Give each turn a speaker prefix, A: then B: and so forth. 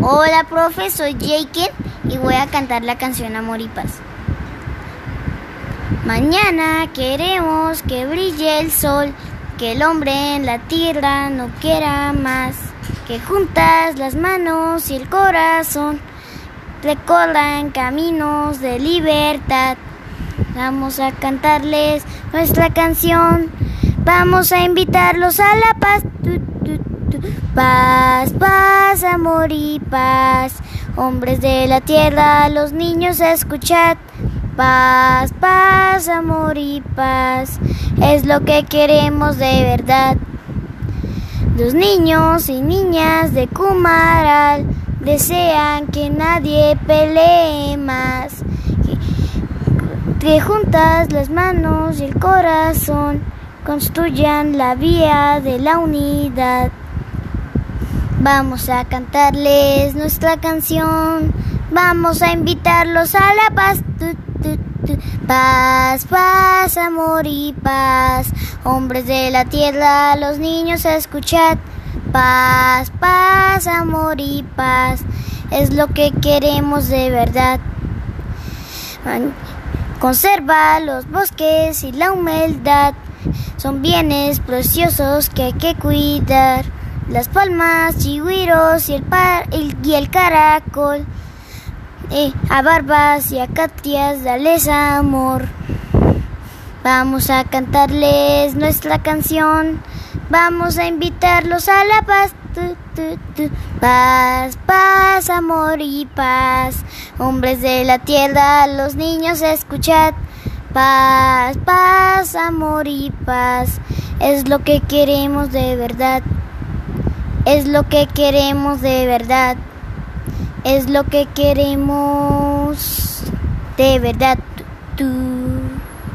A: Hola, profe, soy Jake y voy a cantar la canción Amor y Paz. Mañana queremos que brille el sol, que el hombre en la tierra no quiera más, que juntas las manos y el corazón recorran caminos de libertad. Vamos a cantarles nuestra canción, vamos a invitarlos a la paz. Paz, paz, amor y paz. Hombres de la tierra, los niños escuchad. Paz, paz, amor y paz. Es lo que queremos de verdad. Los niños y niñas de Kumaral desean que nadie pelee más. Que juntas las manos y el corazón construyan la vía de la unidad. Vamos a cantarles nuestra canción. Vamos a invitarlos a la paz. Paz, paz, amor y paz. Hombres de la tierra, los niños escuchad. Paz, paz, amor y paz. Es lo que queremos de verdad. Conserva los bosques y la humildad. Son bienes preciosos que hay que cuidar las palmas, chigüiros y el, par, y el caracol. a barbas y a catias, dales amor. Vamos a cantarles nuestra canción. Vamos a invitarlos a la paz. Paz, paz, amor y paz. Hombres de la tierra, los niños escuchad. Paz, paz, amor y paz. Es lo que queremos de verdad. Es lo que queremos de verdad. Es lo que queremos de verdad. Tú.